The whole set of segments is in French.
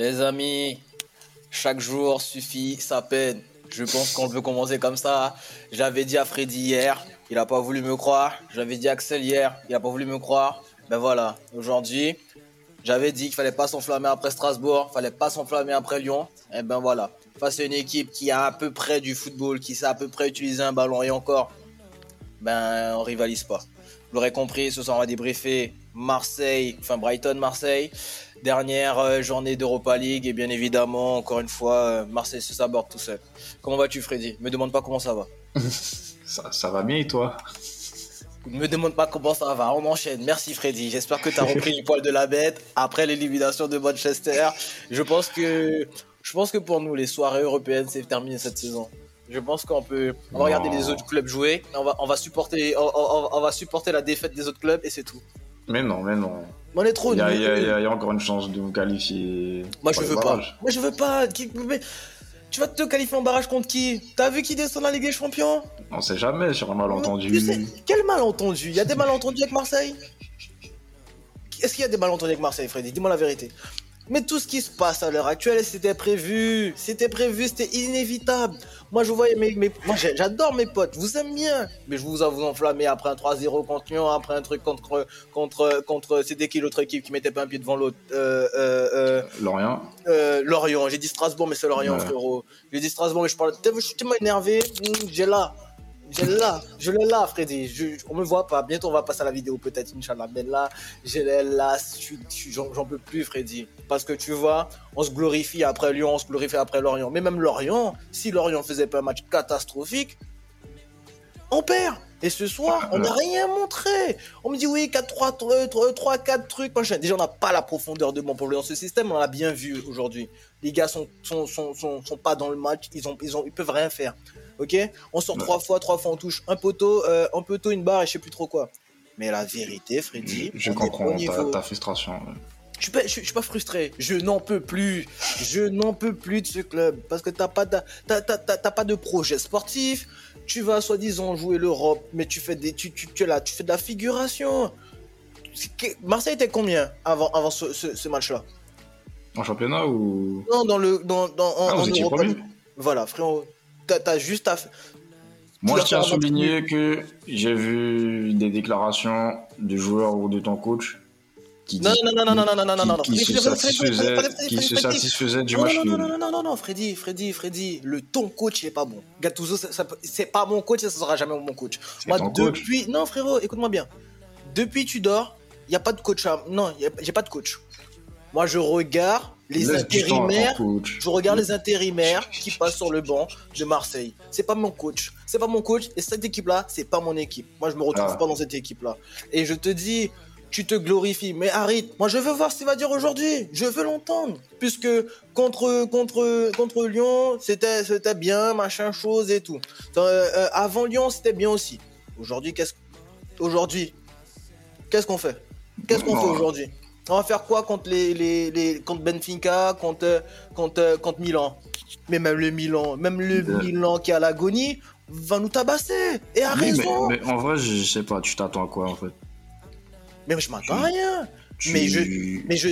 Les amis, chaque jour suffit sa peine. Je pense qu'on veut commencer comme ça. J'avais dit à Freddy hier, il n'a pas voulu me croire. J'avais dit à Axel hier, il n'a pas voulu me croire. Ben voilà, aujourd'hui, j'avais dit qu'il fallait pas s'enflammer après Strasbourg, fallait pas s'enflammer après Lyon. Et eh ben voilà, face à une équipe qui a à peu près du football, qui sait à peu près utiliser un ballon et encore, ben on rivalise pas. Vous l'aurez compris, ce soir on va débriefer Marseille, enfin Brighton-Marseille. Dernière euh, journée d'Europa League et bien évidemment, encore une fois, euh, Marseille se saborde tout seul. Comment vas-tu Freddy? Me demande pas comment ça va. ça, va bien et toi? Ne me demande pas comment ça va, on enchaîne. Merci Freddy, j'espère que tu as repris le poil de la bête après l'élimination de Manchester. Je pense que je pense que pour nous, les soirées européennes, c'est terminé cette saison. Je pense qu'on peut, on va regarder les autres clubs jouer, on va, on va supporter, on, va supporter la défaite des autres clubs et c'est tout. Mais non, mais non. On est trop Il y, a encore une chance de vous qualifier. Moi, je veux pas. Moi, je veux pas. Tu vas te qualifier en barrage contre qui? T'as vu qui descend la Ligue des Champions? On sait jamais sur un malentendu. Quel malentendu? Il y a des malentendus avec Marseille? Est-ce qu'il y a des malentendus avec Marseille, Freddy? Dis-moi la vérité. Mais tout ce qui se passe à l'heure actuelle, c'était prévu. C'était prévu, c'était inévitable. Moi, je voyais mes, moi, j'adore mes potes. Vous aime bien. Mais je vous vous enflammer après un 3-0 contre Lyon, après un truc contre, contre, contre, c'était qui l'autre équipe qui mettait pas un pied devant l'autre? Euh, euh, euh, Lorient. Lorient. J'ai dit Strasbourg, mais c'est Lorient, frérot. J'ai dit Strasbourg, mais je parle, je suis tellement énervé? Hmm, j'ai là. Je l'ai là, je l'ai là, Freddy. Je, on me voit pas. Bientôt, on va passer à la vidéo, peut-être, Inch'Allah. Mais là, je l'ai là. J'en peux plus, Freddy. Parce que tu vois, on se glorifie après Lyon, on se glorifie après Lorient. Mais même Lorient, si Lorient faisait pas un match catastrophique, on perd. Et ce soir, on n'a rien montré. On me dit oui, 4-3, 3, 4 trucs. Déjà, on n'a pas la profondeur de bon pour dans ce système. On l'a bien vu aujourd'hui. Les gars sont sont, sont, sont, sont, pas dans le match. Ils ont, ils ont, ils peuvent rien faire. Ok? On sort trois fois, trois fois on touche un poteau, euh, un poteau, une barre et je sais plus trop quoi. Mais la vérité, Freddy. Je, comprends ta, frustration. Je suis, suis pas frustré. Je n'en peux plus. Je n'en peux plus de ce club parce que t'as pas de, pas de projet sportif. Tu vas soi-disant jouer l'Europe, mais tu fais des, tu, tu, tu, là, tu fais de la figuration. Marseille était combien avant, avant ce, match-là? En championnat ou Non, dans le, dans, dans en, ah, Voilà, frérot t'as juste à. Moi, je tiens à souligner que j'ai vu des déclarations du joueur ou de ton coach qui non, non, non, non, non, non, non, non, non, qui, se satisfaisait, du match. Non, non, non, non, non, non, Freddy, Freddy, Freddy, le ton coach n'est pas bon. Gattuso, c'est pas mon coach, ça sera jamais mon coach. Moi, depuis, non, frérot, écoute-moi bien. Depuis tu dors, il y a pas de coach. Non, j'ai pas de coach. Moi, je regarde les intérimaires. Je regarde les intérimaires qui passent sur le banc de Marseille. C'est pas mon coach. C'est pas mon coach. Et cette équipe-là, c'est pas mon équipe. Moi, je me retrouve ah. pas dans cette équipe-là. Et je te dis, tu te glorifies. Mais arrête. Moi, je veux voir ce qu'il va dire aujourd'hui. Je veux l'entendre. Puisque contre, contre, contre Lyon, c'était, c'était bien, machin, chose et tout. Euh, euh, avant Lyon, c'était bien aussi. Aujourd'hui, qu'est-ce, aujourd'hui, qu'est-ce qu'on fait? Qu'est-ce qu'on fait aujourd'hui? On va faire quoi contre les, les, les contre Benfica, contre, contre, contre Milan? Mais même le Milan, même le Milan qui est à l'agonie, va nous tabasser. Et à raison. Mais, en vrai, je sais pas, tu t'attends à quoi en fait? Mais je m'attends à rien. Mais je, mais je,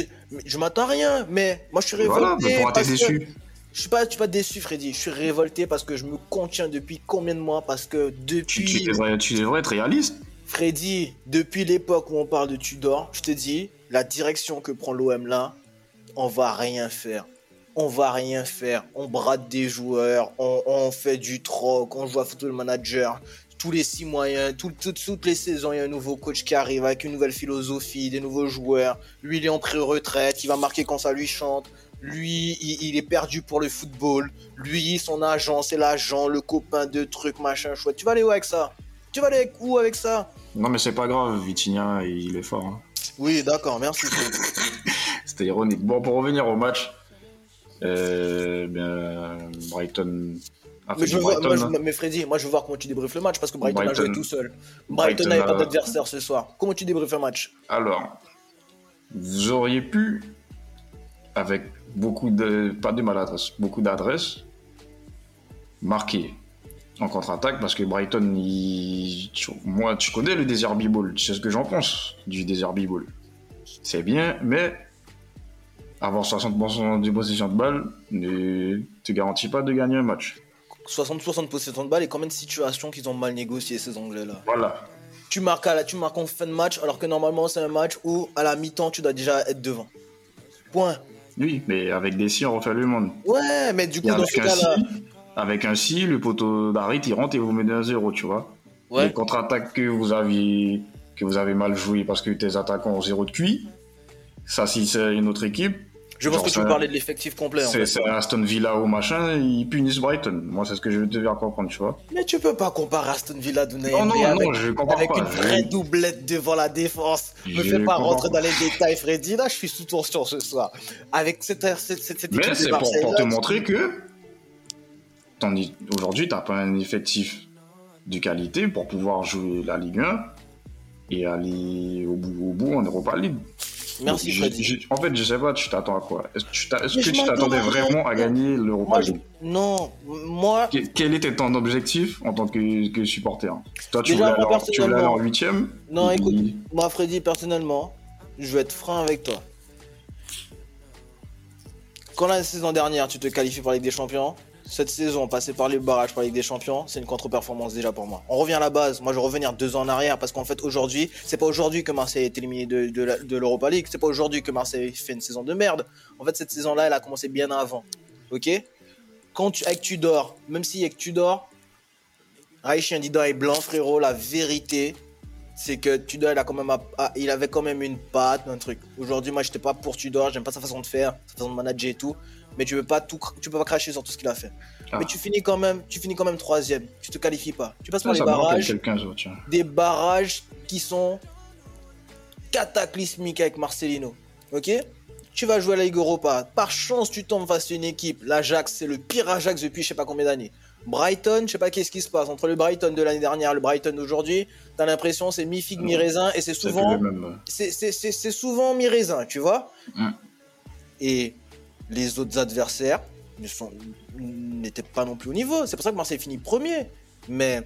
je m'attends à rien. Mais moi, je suis révolté. Voilà, parce déçu? Je suis pas, suis pas déçu, Freddy. Je suis révolté parce que je me contiens depuis combien de mois? Parce que depuis. Tu, devrais, tu devrais être réaliste. Freddy, depuis l'époque où on parle de Tudor, je te dis, la direction que prend l'OM là, on va rien faire. On va rien faire. On brade des joueurs, on, fait du troc, on joue à football manager. Tous les six mois, toutes les saisons, il y a un nouveau coach qui arrive avec une nouvelle philosophie, des nouveaux joueurs. Lui, il est en pré-retraite, il va marquer quand ça lui chante. Lui, il, est perdu pour le football. Lui, son agent, c'est l'agent, le copain de trucs, machin, chouette. Tu vas aller où avec ça? Tu vas aller où avec ça non, mais c'est pas grave, Vitinha, il est fort. Hein. Oui, d'accord, merci. C'était ironique. Bon, pour revenir au match, euh, bien, Brighton. mais, je Brighton, hein. mais Freddy, moi je veux voir comment tu débriefes le match parce que Brighton, a joué tout seul. Brighton n'avait pas d'adversaire ce soir. Comment tu débriefes le match? Alors, vous auriez pu, avec beaucoup de, pas de maladresse, beaucoup d'adresse, marquer en contre-attaque parce que Brighton, moi, tu connais le Desert Ball, tu sais ce que j'en pense du Desert Ball. C'est bien, mais avoir 60% de possession de balle ne te garantit pas de gagner un match. 60% possession de balle et combien de situations qu'ils ont mal négocié ces Anglais-là Voilà. Tu marques, à la, tu marques en fin de match alors que normalement c'est un match où à la mi-temps tu dois déjà être devant. Point. Oui, mais avec des si on refait le monde. Ouais, mais du coup dans ce cas-là... avec un si, le poteau d'arrêt il rentre et vous mettez un zéro, tu vois. Ouais. Les contre-attaques que vous aviez que vous avez mal joué parce que tes attaquants ont zéro de QI, ça si c'est une autre équipe, je pense que tu veux parler de l'effectif complet. C'est Aston Villa ou machin, ils punissent Brighton. Moi, c'est ce que je veux faire comprendre, tu vois. Mais tu peux pas comparer Aston Villa de Non, non, avec, non, je compare avec une vraie doublette devant la défense. Je me fais pas rentrer dans les détails, Freddy. Là, je suis sous tension ce soir. Avec cette, cette, cette, cette Mais c'est pour, pour te montrer que aujourd'hui, t'as pas un effectif de qualité pour pouvoir jouer la Ligue 1 et aller au bout, au bout en Europa League. Merci Freddy. en fait, je sais pas, tu t'attends à quoi? Est-ce que tu t'attendais vraiment à gagner l'Europa League? Non, moi. Quel était ton objectif en tant que, supporter? Toi, tu voulais, aller en huitième? Non, écoute, moi, Freddy, personnellement, je vais être franc avec toi. Quand la saison dernière, tu te qualifies pour la Ligue des Champions, cette saison, passer par les barrages pour la Ligue des Champions, c'est une contre-performance déjà pour moi. On revient à la base. Moi, je vais revenir deux ans en arrière parce qu'en fait, aujourd'hui, c'est pas aujourd'hui que Marseille est éliminé de, l'Europa League. C'est pas aujourd'hui que Marseille fait une saison de merde. En fait, cette saison-là, elle a commencé bien avant. Ok? Quand tu, avec Tudor, même si avec Tudor, Raïchi Dida est blanc, frérot, la vérité, c'est que Tudor, il, quand même, il avait quand même une patte, un truc. Aujourd'hui, moi, j'étais pas pour Tudor, j'aime pas sa façon de faire, sa façon de manager et tout mais tu peux pas tout, tu peux pas cracher sur tout ce qu'il a fait. Ah. Mais tu finis quand même, tu finis quand même troisième. Tu te qualifies pas. Tu passes par les barrages. des barrages qui sont cataclysmiques avec Marcelino. Ok? Tu vas jouer à la Ligue Europa. Par chance, tu tombes face à une équipe. L'Ajax, c'est le pire Ajax depuis je sais pas combien d'années. Brighton, je sais pas qu'est-ce qui se passe entre le Brighton de l'année dernière et le Brighton d'aujourd'hui. T'as l'impression c'est mi figue mi raisin et c'est souvent, c'est souvent mi raisin, tu vois? Mm. Et les autres adversaires n'étaient pas non plus au niveau. C'est pour ça que Marseille finit premier. Mais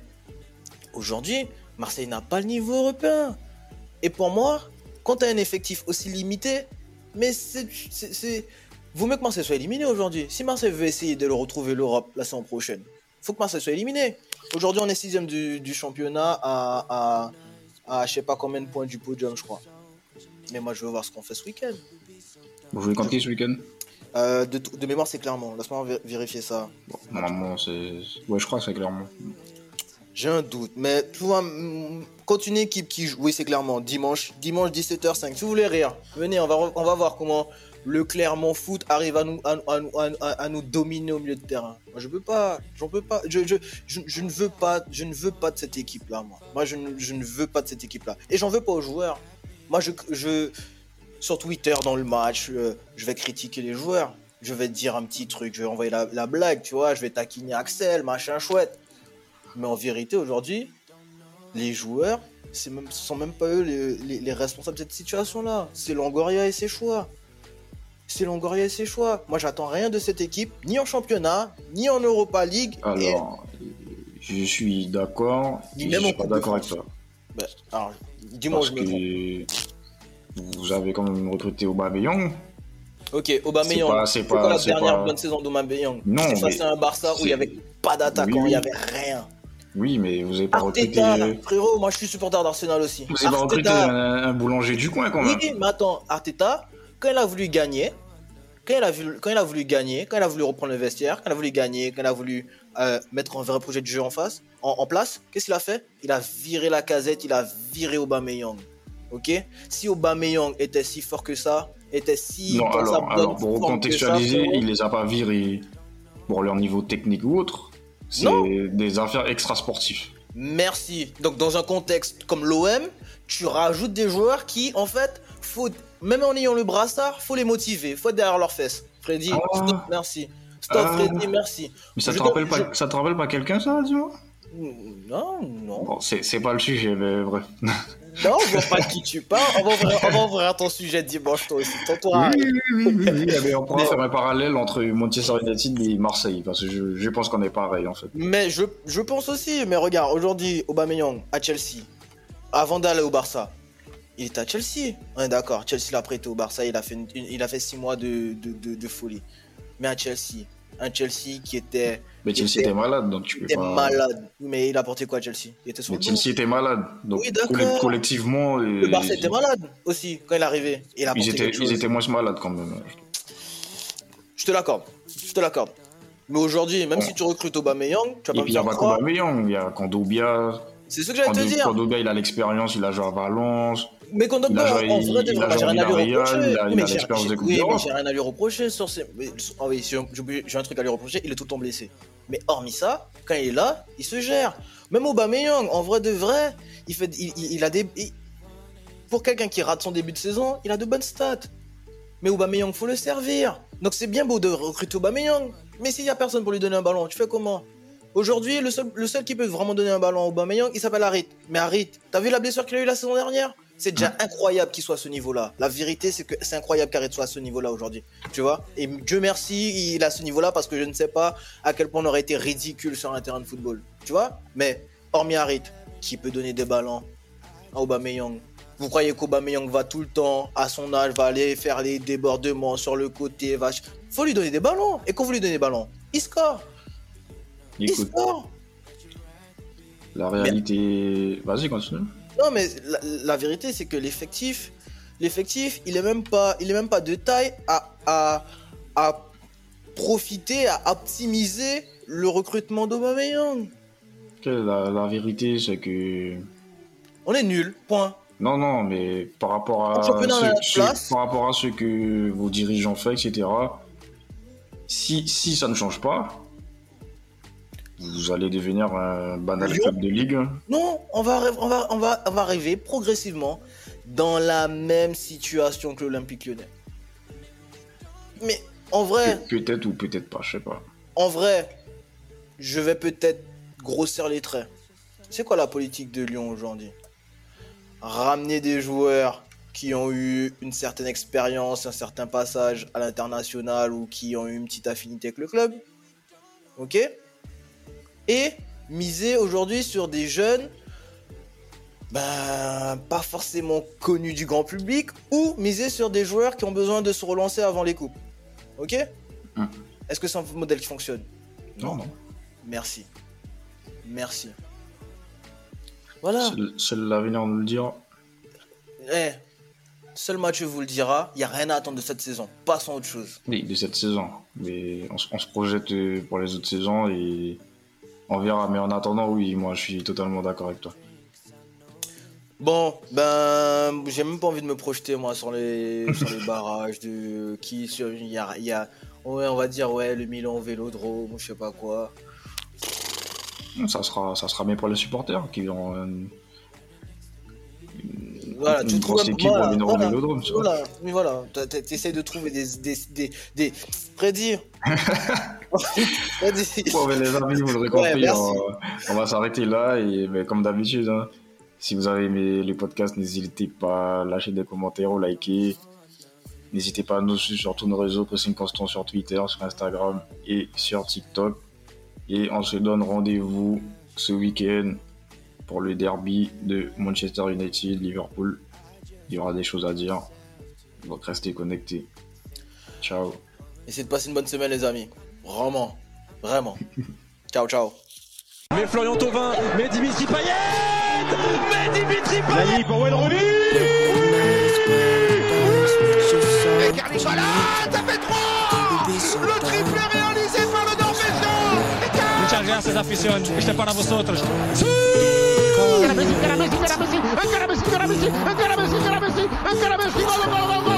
aujourd'hui, Marseille n'a pas le niveau européen. Et pour moi, quand tu as un effectif aussi limité, mais c'est. Vaut mieux que Marseille soit éliminé aujourd'hui. Si Marseille veut essayer de le retrouver l'Europe la saison prochaine, faut que Marseille soit éliminé. Aujourd'hui, on est sixième du, du championnat à, à, à, je sais pas combien de points du podium, je crois. Mais moi, je veux voir ce qu'on fait ce week-end. Vous jouez contre qui ce week-end? Euh, de, mémoire, c'est clairement. Laisse-moi vérifier ça. normalement, c'est. Ouais, je crois que c'est clairement. J'ai un doute, mais tu vois, quand une équipe qui joue, oui, c'est clairement dimanche, dimanche 17h05. Si vous voulez rire, venez, on va, on va voir comment le Clermont Foot arrive à nous, à, à, à, nous dominer au milieu de terrain. Moi, je peux pas, j'en peux pas, je, je, je, ne veux pas, je ne veux pas de cette équipe-là, moi. Moi, je ne, je ne veux pas de cette équipe-là. Et j'en veux pas aux joueurs. Moi, je, je, sur Twitter dans le match, euh, je vais critiquer les joueurs. Je vais dire un petit truc, je vais envoyer la, blague, tu vois, je vais taquiner Axel, machin chouette. Mais en vérité, aujourd'hui, les joueurs, ce ne sont même pas eux les, responsables de cette situation-là. C'est Longoria et ses choix. C'est Longoria et ses choix. Moi, j'attends rien de cette équipe, ni en championnat, ni en Europa League. Alors, je suis d'accord. Je suis pas d'accord avec toi. Ben, alors, dis-moi je me vous avez quand même recruté Aubameyang. Ok, Aubameyang. C'est pas, la dernière bonne saison d'Aubameyang? Non. C'est à un Barça où il n'y avait pas d'attaquant, il n'y avait rien. Oui, mais vous n'avez pas Arteta, recruté. Frérot, moi je suis supporter d'Arsenal aussi. Vous n'avez pas recruté un, boulanger du coin quand même. Oui, mais attends, Arteta, quand il a voulu gagner, quand il, a vu, quand il a voulu gagner, quand il a voulu reprendre le vestiaire, quand il a voulu gagner, quand il a voulu euh, mettre un vrai projet de jeu en face, en, en place, qu'est-ce qu'il a fait? Il a viré la casette, il a viré Aubameyang ok? Si Aubameyang était si fort que ça, était si... Non, alors, pour contextualiser, il les a pas virés pour leur niveau technique ou autre. C'est des affaires extra-sportives. Merci. Donc dans un contexte comme l'OM, tu rajoutes des joueurs qui, en fait, faut, même en ayant le brassard, faut les motiver, faut être derrière leurs fesses. Freddy, ah. stop, merci. Stop, ah. Freddy, merci. Mais ça te, rappelle pas, ça te rappelle pas quelqu'un, ça, dis-moi? Non, non. Bon, c'est pas le sujet, mais bref. Non, je vois pas de qui tu parles. On va ouvrir, ton sujet dimanche, toi aussi. Ton oui, oui, oui, oui, on pourra faire un parallèle entre Manchester United et Marseille, parce que je, je pense qu'on est pareil, en fait. Mais je, je pense aussi, mais regarde, aujourd'hui, Aubameyang à Chelsea, avant d'aller au Barça, il était à Chelsea. Ouais, d'accord, Chelsea l'a prêté au Barça, il a fait, il a fait six mois de, de, de, folie. Mais à Chelsea, un Chelsea qui était. Mais Chelsea était, malade, donc tu peux était malade. Mais il a porté quoi à Chelsea? Il était sur Mais Chelsea était malade. Donc oui, collectivement. Le Barça était malade aussi quand il est arrivé. Il a ils, étaient, ils étaient moins malades quand même. Je te l'accorde. Je te l'accorde. Mais aujourd'hui, même si tu recrutes Aubameyang, tu vas pas Et puis il y a pas Aubameyang, il y a Kondobia. C'est ce que j'allais te dire. Kondobia, il a l'expérience, il a joué à Valence. Mais Kondobia, en vrai, il, j'ai rien à lui reprocher. Il a, mais j'ai rien à lui reprocher sur ces. Ah oui, j'ai un truc à lui reprocher, il est tout le temps blessé. Mais hormis ça, quand il est là, il se gère. Même Aubameyang, en vrai de vrai, il fait, il, a des. Pour quelqu'un qui rate son début de saison, il a de bonnes stats. Mais Aubameyang, faut le servir. Donc c'est bien beau de recruter Aubameyang, mais s'il y a personne pour lui donner un ballon, tu fais comment? Aujourd'hui, le seul, le seul qui peut vraiment donner un ballon à Aubameyang, il s'appelle Harit. Mais Harit, t'as vu la blessure qu'il a eu la saison dernière? C'est déjà incroyable qu'il soit à ce niveau-là. La vérité, c'est que c'est incroyable qu'Harit soit à ce niveau-là aujourd'hui. Tu vois Et Dieu merci, il est à ce niveau-là parce que je ne sais pas à quel point on aurait été ridicule sur un terrain de football. Tu vois Mais hormis Harit, qui peut donner des ballons à Aubameyang vous croyez qu'Aubameyang va tout le temps, à son âge, va aller faire les débordements sur le côté, va... faut lui donner des ballons. Et quand vous lui donnez des ballons, il score. il score. La réalité... Vas-y, continue. Non, mais la, vérité, c'est que l'effectif, l'effectif, il est même pas, il est même pas de taille à, à, à profiter, à optimiser le recrutement d'Aubameyang. La, la vérité, c'est que... On est nul, point. Non, non, mais par rapport à, ce, par rapport à ce que vos dirigeants font, etc., si, si ça ne change pas, vous allez devenir un banal club de ligue. Non, on va, on, va, on, va, on va arriver progressivement dans la même situation que l'Olympique lyonnais. Mais en vrai. Peut-être ou peut-être pas, je sais pas. En vrai, je vais peut-être grossir les traits. C'est quoi la politique de Lyon aujourd'hui? Ramener des joueurs qui ont eu une certaine expérience, un certain passage à l'international ou qui ont eu une petite affinité avec le club? Ok? Et miser aujourd'hui sur des jeunes ben, pas forcément connus du grand public ou miser sur des joueurs qui ont besoin de se relancer avant les coupes. Ok? Hum. Est-ce que c'est un modèle qui fonctionne? Non, non. Merci. Merci. Voilà. Seul, l'avenir nous le dira. Eh, seul match vous le dira. Il n'y a rien à attendre de cette saison. Passons à autre chose. Oui, de cette saison. Mais on, se projette pour les autres saisons et on verra. Mais en attendant, oui, moi je suis totalement d'accord avec toi. Bon, ben, j'ai même pas envie de me projeter moi sur les, barrages de qui sur il y a, y a, on va dire ouais le Milan Vélodrome je sais pas quoi. Ça sera, ça sera bien pour les supporters qui ont une, voilà, tu trouves équipe voilà, voilà, vélodrome, voilà, mais voilà, t'essayes de trouver des, des, des, des... prédire. bon, mais les amis, vous l'aurez compris, on, va s'arrêter là et mais comme d'habitude, hein, si vous avez aimé le podcast, n'hésitez pas à lâcher des commentaires ou liker. N'hésitez pas à nous suivre sur tous nos réseaux, Pressing Constant sur Twitter, sur Instagram et sur TikTok. Et on se donne rendez-vous ce week-end pour le derby de Manchester United, Liverpool. Il y aura des choses à dire. Donc restez connectés. Ciao. Essayez de passer une bonne semaine les amis. Vraiment. Vraiment. ciao ciao. Mais Florian Thauvin, mais Dimitri Payet Mais Dimitri Payet pour Wayne Rooney Et Carly ça fait 3 Le triplé réalisé par le Norvégien Muchas gracias afición, este es para vosotros. Encara Messi, encara Messi, encara Messi, encara Messi, encara Messi, encara Messi, encara Messi, encara Messi, gol, gol, gol,